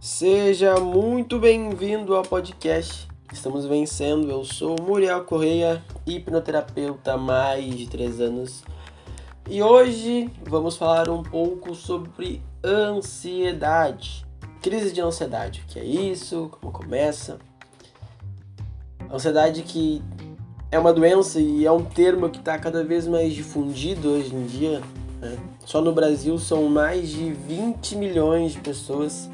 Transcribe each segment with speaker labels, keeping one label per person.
Speaker 1: Seja muito bem-vindo ao podcast Estamos Vencendo. Eu sou Muriel Correia, hipnoterapeuta há mais de 3 anos. E hoje vamos falar um pouco sobre ansiedade. Crise de ansiedade. O que é isso? Como começa? Ansiedade que é uma doença e é um termo que está cada vez mais difundido hoje em dia. Né? Só no Brasil são mais de 20 milhões de pessoas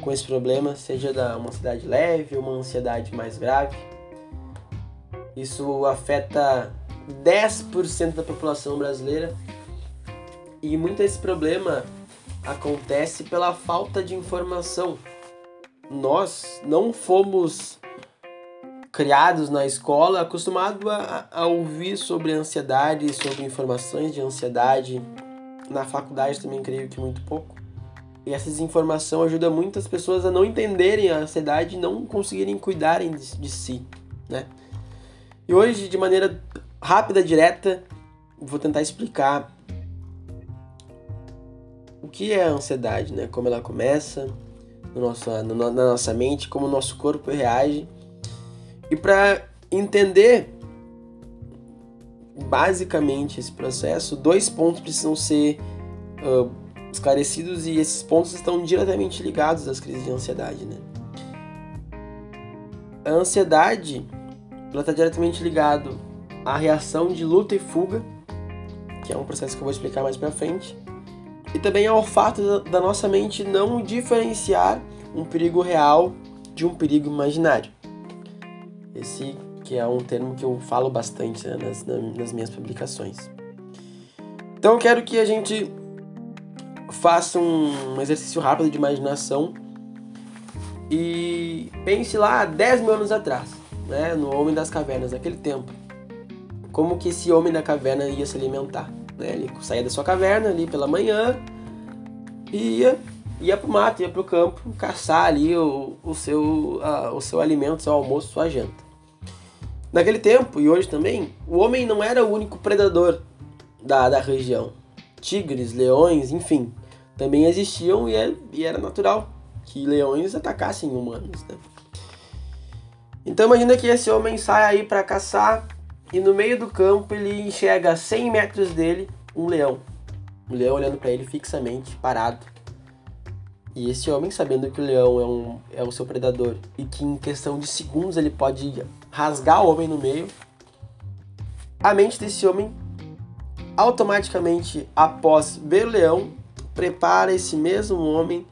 Speaker 1: com esse problema, seja da uma ansiedade leve ou uma ansiedade mais grave. Isso afeta 10% da população brasileira e muito desse problema acontece pela falta de informação. Nós não fomos criados na escola acostumados a, a ouvir sobre ansiedade, sobre informações de ansiedade. Na faculdade também creio que muito pouco. E essa desinformação ajuda muitas pessoas a não entenderem a ansiedade e não conseguirem cuidarem de, de si, né? E hoje, de maneira rápida, direta, vou tentar explicar o que é a ansiedade, né? Como ela começa no nosso, no, na nossa mente, como o nosso corpo reage. E para entender basicamente esse processo, dois pontos precisam ser uh, esclarecidos e esses pontos estão diretamente ligados às crises de ansiedade, né? A ansiedade ela está diretamente ligado à reação de luta e fuga, que é um processo que eu vou explicar mais para frente, e também ao fato da nossa mente não diferenciar um perigo real de um perigo imaginário. Esse que é um termo que eu falo bastante né, nas, nas minhas publicações. Então eu quero que a gente faça um exercício rápido de imaginação e pense lá 10 mil anos atrás, né, no Homem das Cavernas, naquele tempo. Como que esse homem da caverna ia se alimentar? Né? Ele saía da sua caverna ali pela manhã e ia, ia pro mato, ia pro campo, caçar ali o, o, seu, a, o seu alimento, seu almoço, sua janta. Naquele tempo, e hoje também, o homem não era o único predador da, da região. Tigres, leões, enfim, também existiam e, é, e era natural que leões atacassem humanos. Né? Então imagina que esse homem sai aí para caçar e no meio do campo ele enxerga a 100 metros dele um leão. Um leão olhando para ele fixamente, parado. E esse homem, sabendo que o leão é, um, é o seu predador e que em questão de segundos ele pode rasgar o homem no meio, a mente desse homem automaticamente, após ver o leão, prepara esse mesmo homem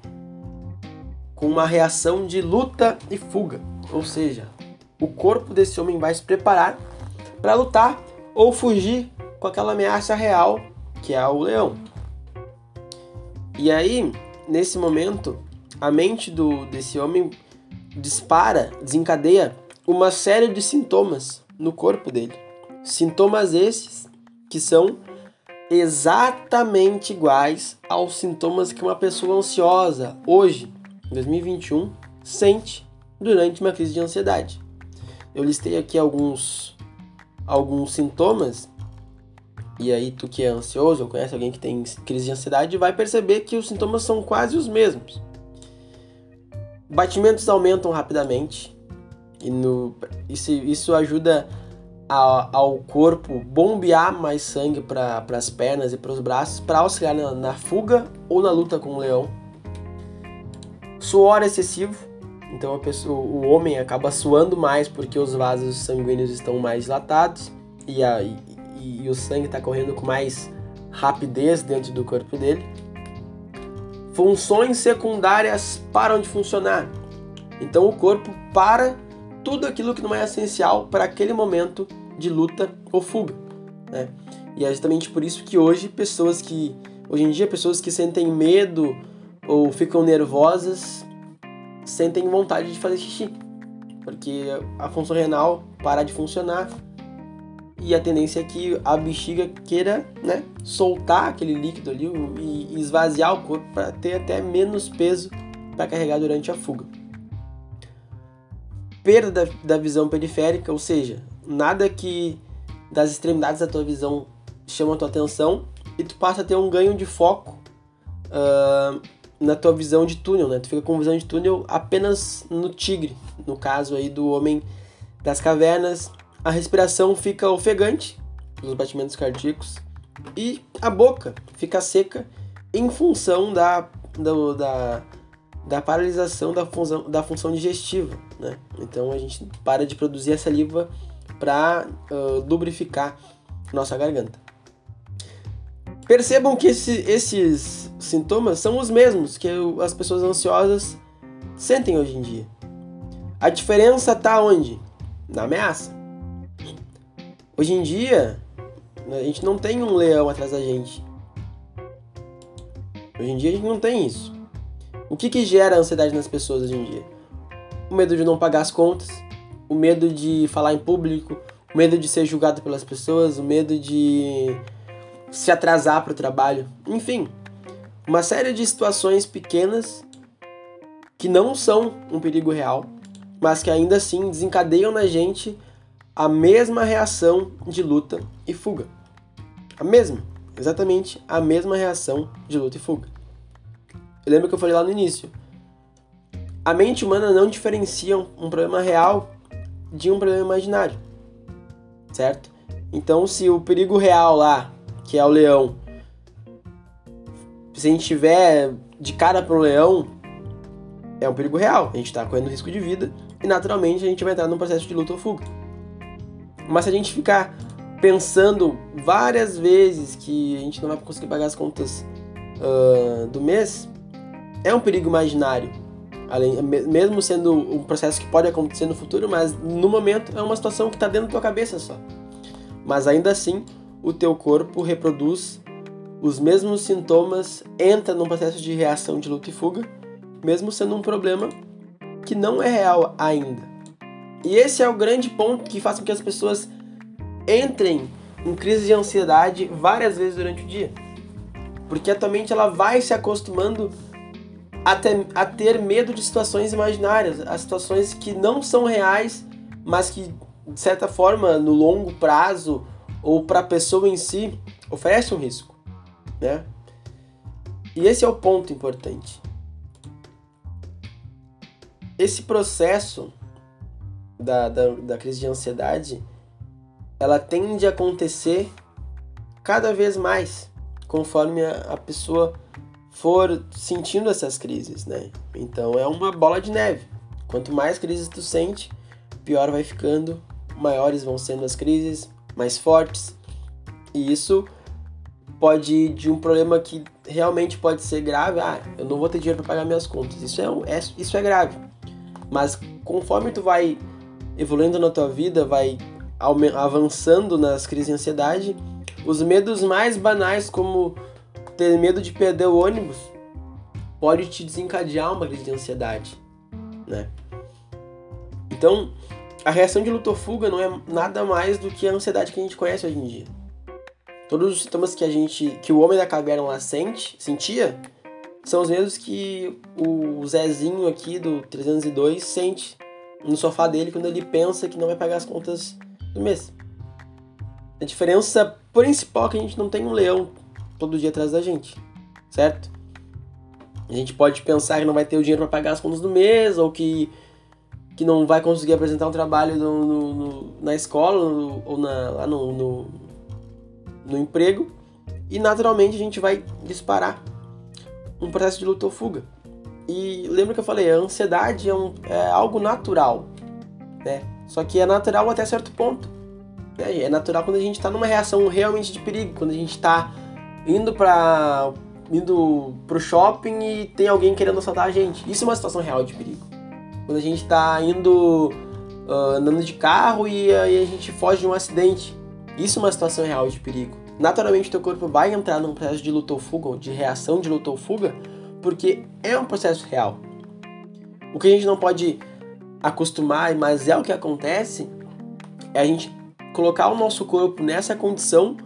Speaker 1: com uma reação de luta e fuga. Ou seja, o corpo desse homem vai se preparar para lutar ou fugir com aquela ameaça real que é o leão. E aí, nesse momento, a mente do, desse homem dispara, desencadeia uma série de sintomas no corpo dele. Sintomas esses que são exatamente iguais aos sintomas que uma pessoa ansiosa hoje, em 2021, sente durante uma crise de ansiedade. Eu listei aqui alguns alguns sintomas e aí tu que é ansioso ou conhece alguém que tem crise de ansiedade vai perceber que os sintomas são quase os mesmos. Batimentos aumentam rapidamente e no, isso, isso ajuda a, ao corpo bombear mais sangue para as pernas e para os braços para auxiliar na, na, fuga ou na luta com o leão. Suor excessivo, então a pessoa, o homem acaba suando mais porque os vasos sanguíneos estão mais dilatados e, a, e, e o sangue está correndo com mais rapidez dentro do corpo dele. Funções secundárias param de funcionar. Então o corpo para tudo aquilo que não é essencial para aquele momento de luta ou fuga. Né? E é justamente por isso que hoje pessoas que hoje em dia pessoas que sentem medo ou ficam nervosas sentem vontade de fazer xixi, porque a função renal para de funcionar e a tendência é que a bexiga queira né, soltar aquele líquido ali e esvaziar o corpo para ter até menos peso para carregar durante a fuga perda da, da visão periférica, ou seja, nada que das extremidades da tua visão chama a tua atenção e tu passa a ter um ganho de foco uh, na tua visão de túnel, né? Tu fica com visão de túnel apenas no tigre, no caso aí do homem das cavernas. A respiração fica ofegante, os batimentos cardíacos, e a boca fica seca em função da, da, da, da paralisação da função, da função digestiva, né? Então a gente para de produzir a saliva para uh, lubrificar nossa garganta. Percebam que esse, esses sintomas são os mesmos que as pessoas ansiosas sentem hoje em dia. A diferença está onde? Na ameaça. Hoje em dia, a gente não tem um leão atrás da gente. Hoje em dia a gente não tem isso. O que, que gera ansiedade nas pessoas hoje em dia? O medo de não pagar as contas, o medo de falar em público, o medo de ser julgado pelas pessoas, o medo de se atrasar para o trabalho, enfim, uma série de situações pequenas que não são um perigo real, mas que ainda assim desencadeiam na gente a mesma reação de luta e fuga. A mesma, exatamente a mesma reação de luta e fuga. Eu lembro que eu falei lá no início. A mente humana não diferencia um problema real de um problema imaginário. Certo? Então, se o perigo real lá que é o leão. Se a gente tiver de cara pro leão, é um perigo real. A gente está correndo risco de vida e naturalmente a gente vai entrar num processo de luta ou fuga. Mas se a gente ficar pensando várias vezes que a gente não vai conseguir pagar as contas uh, do mês, é um perigo imaginário. Além, mesmo sendo um processo que pode acontecer no futuro, mas no momento é uma situação que está dentro da tua cabeça só. Mas ainda assim, o teu corpo reproduz os mesmos sintomas, entra num processo de reação de luta e fuga, mesmo sendo um problema que não é real ainda. E esse é o grande ponto que faz com que as pessoas entrem em crise de ansiedade várias vezes durante o dia. Porque a tua mente ela vai se acostumando a ter, a ter medo de situações imaginárias, a situações que não são reais, mas que, de certa forma, no longo prazo ou para a pessoa em si oferece um risco, né? E esse é o ponto importante. Esse processo da, da, da crise de ansiedade, ela tende a acontecer cada vez mais conforme a, a pessoa for sentindo essas crises, né? Então é uma bola de neve. Quanto mais crises tu sente, pior vai ficando, maiores vão sendo as crises, mais fortes. E isso pode ir de um problema que realmente pode ser grave. Ah, eu não vou ter dinheiro para pagar minhas contas. Isso é, um, é, isso é grave. Mas conforme tu vai evoluindo na tua vida, vai avançando nas crises de ansiedade, os medos mais banais, como ter medo de perder o ônibus, pode te desencadear uma crise de ansiedade, né? Então, a reação de luta ou fuga não é nada mais do que a ansiedade que a gente conhece hoje em dia. Todos os sintomas que a gente, que o homem da caverna lá sente, sentia, são os mesmos que o Zezinho aqui do 302 sente no sofá dele quando ele pensa que não vai pagar as contas do mês. A diferença principal é que a gente não tem um leão todo dia atrás da gente, certo? A gente pode pensar que não vai ter o dinheiro para pagar as contas do mês ou que que não vai conseguir apresentar um trabalho no, no, no, na escola ou na, lá no, no, emprego e naturalmente a gente vai disparar um processo de luta ou fuga. E lembra que eu falei, a ansiedade é, um, é algo natural, né? Só que é natural até certo ponto. Né? É natural quando a gente está numa reação realmente de perigo, quando a gente está indo para indo pro shopping e tem alguém querendo assaltar a gente. Isso é uma situação real de perigo. Quando a gente está indo uh, andando de carro e a gente foge de um acidente. Isso é uma situação real de perigo. Naturalmente, teu corpo vai entrar num processo de luta ou fuga, ou de reação de luta ou fuga, porque é um processo real. O que a gente não pode acostumar, mas é o que acontece, é a gente colocar o nosso corpo nessa condição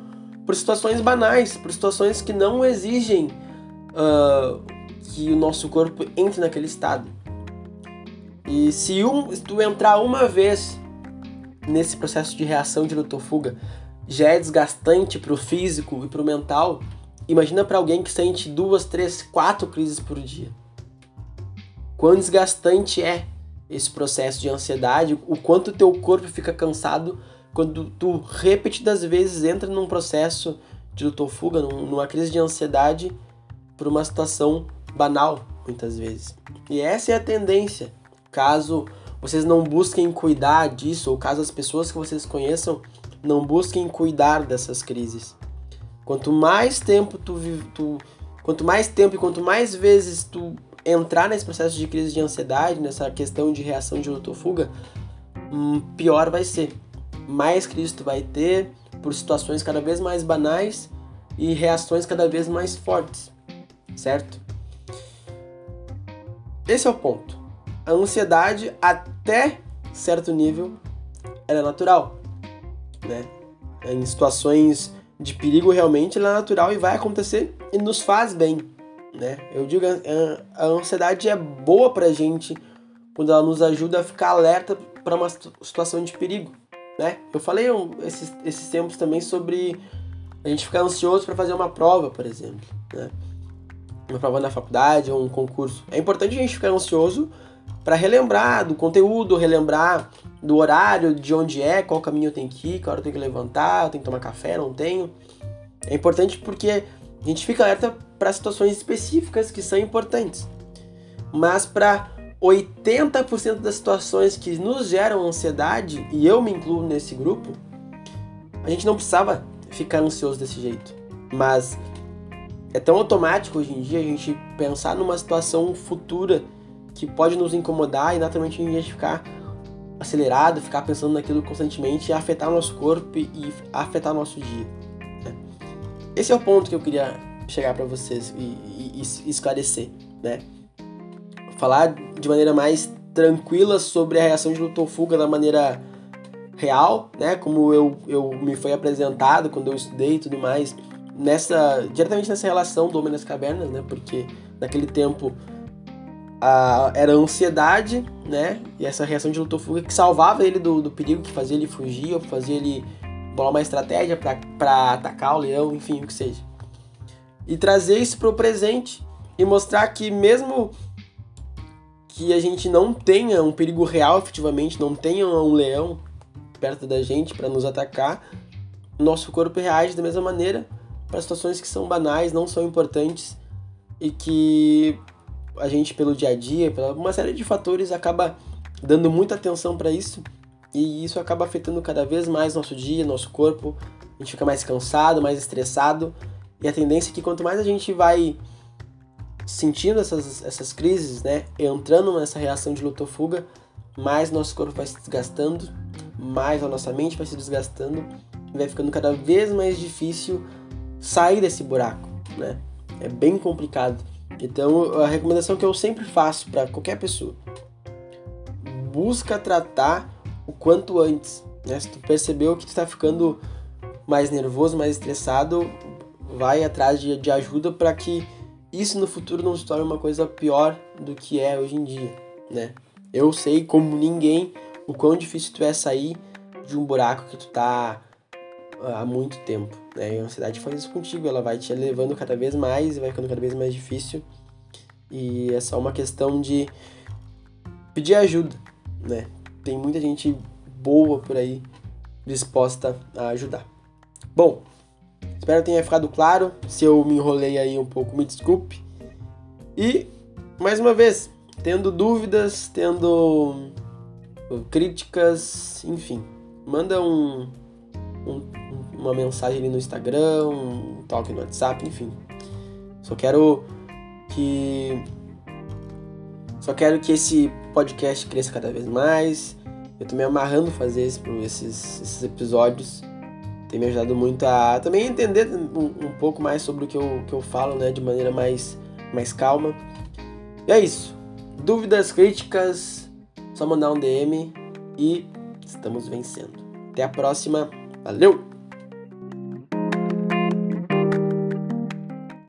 Speaker 1: por situações banais, por situações que não exigem uh, que o nosso corpo entre naquele estado. E se, um, se tu entrar uma vez nesse processo de reação de luta ou fuga, já é desgastante para o físico e para o mental, imagina para alguém que sente duas, três, quatro crises por dia. Quão desgastante é esse processo de ansiedade, o quanto teu corpo fica cansado quando tu repetidas vezes entra num processo de luta ou fuga, numa crise de ansiedade por uma situação banal, muitas vezes. E essa é a tendência. Caso vocês não busquem cuidar disso, ou caso as pessoas que vocês conheçam não busquem cuidar dessas crises. Quanto mais tempo tu, tu quanto mais tempo e quanto mais vezes tu entrar nesse processo de crise de ansiedade, nessa questão de reação de luta ou fuga, hum, pior vai ser. Mais crise vai ter por situações cada vez mais banais e reações cada vez mais fortes, certo? Esse é o ponto. A ansiedade, até certo nível, ela é natural, né? Em situações de perigo, realmente, ela é natural e vai acontecer e nos faz bem, né? Eu digo, a, a ansiedade é boa pra gente quando ela nos ajuda a ficar alerta para uma situação de perigo, né? Eu falei esses, esses tempos também sobre a gente ficar ansioso para fazer uma prova, por exemplo, né? Uma prova na faculdade ou um concurso. É importante a gente ficar ansioso para relembrar do conteúdo, relembrar do horário, de onde é, qual caminho eu tenho que ir, qual hora eu tenho que levantar, eu tenho que tomar café, não tenho. É importante porque a gente fica alerta para situações específicas que são importantes. Mas para 80% das situações que nos geram ansiedade, e eu me incluo nesse grupo, a gente não precisava ficar ansioso desse jeito. Mas é tão automático hoje em dia a gente pensar numa situação futura que pode nos incomodar e naturalmente a gente ficar acelerado, ficar pensando naquilo constantemente e afetar o nosso corpo e afetar o nosso dia. Né? Esse é o ponto que eu queria chegar para vocês e, e, e esclarecer, né? Falar de maneira mais tranquila sobre a reação de luta ou fuga da maneira real, né? Como eu, eu me foi apresentado quando eu estudei e tudo mais, nessa diretamente nessa relação do homem nas cavernas, né? Porque naquele tempo a, era a ansiedade, né? E essa reação de luta ou fuga que salvava ele do, do perigo, que fazia ele fugir, ou fazia ele bolar uma estratégia para atacar o leão, enfim, o que seja. E trazer isso para o presente e mostrar que mesmo que a gente não tenha um perigo real efetivamente, não tenha um leão perto da gente para nos atacar, nosso corpo reage da mesma maneira para situações que são banais, não são importantes e que a gente pelo dia a dia, pela uma série de fatores acaba dando muita atenção para isso e isso acaba afetando cada vez mais nosso dia, nosso corpo. A gente fica mais cansado, mais estressado e a tendência é que quanto mais a gente vai sentindo essas, essas crises, né, entrando nessa reação de luta ou fuga, mais nosso corpo vai se desgastando, mais a nossa mente vai se desgastando e vai ficando cada vez mais difícil sair desse buraco, né? É bem complicado. Então, a recomendação que eu sempre faço para qualquer pessoa, busca tratar o quanto antes, né? Se tu percebeu que tu está ficando mais nervoso, mais estressado, vai atrás de, de ajuda para que isso no futuro não se torne uma coisa pior do que é hoje em dia, né? Eu sei como ninguém o quão difícil tu é sair de um buraco que tu tá ah, há muito tempo, né? E a ansiedade faz isso contigo, ela vai te levando cada vez mais, vai ficando cada vez mais difícil. E é só uma questão de pedir ajuda, né? Tem muita gente boa por aí disposta a ajudar. Bom, espero que tenha ficado claro. Se eu me enrolei aí um pouco, me desculpe. E mais uma vez, tendo dúvidas, tendo críticas, enfim, manda um, um, uma mensagem ali no Instagram, um toque no WhatsApp, enfim. Só quero que só quero que esse podcast cresça cada vez mais. Eu tô me amarrando fazer esse, esses, esses episódios. Tem me ajudado muito a também entender um, um, pouco mais sobre o que eu, que eu falo, né? De maneira mais, mais calma. E é isso. Dúvidas, críticas, só mandar um DM e estamos vencendo. Até a próxima. Valeu!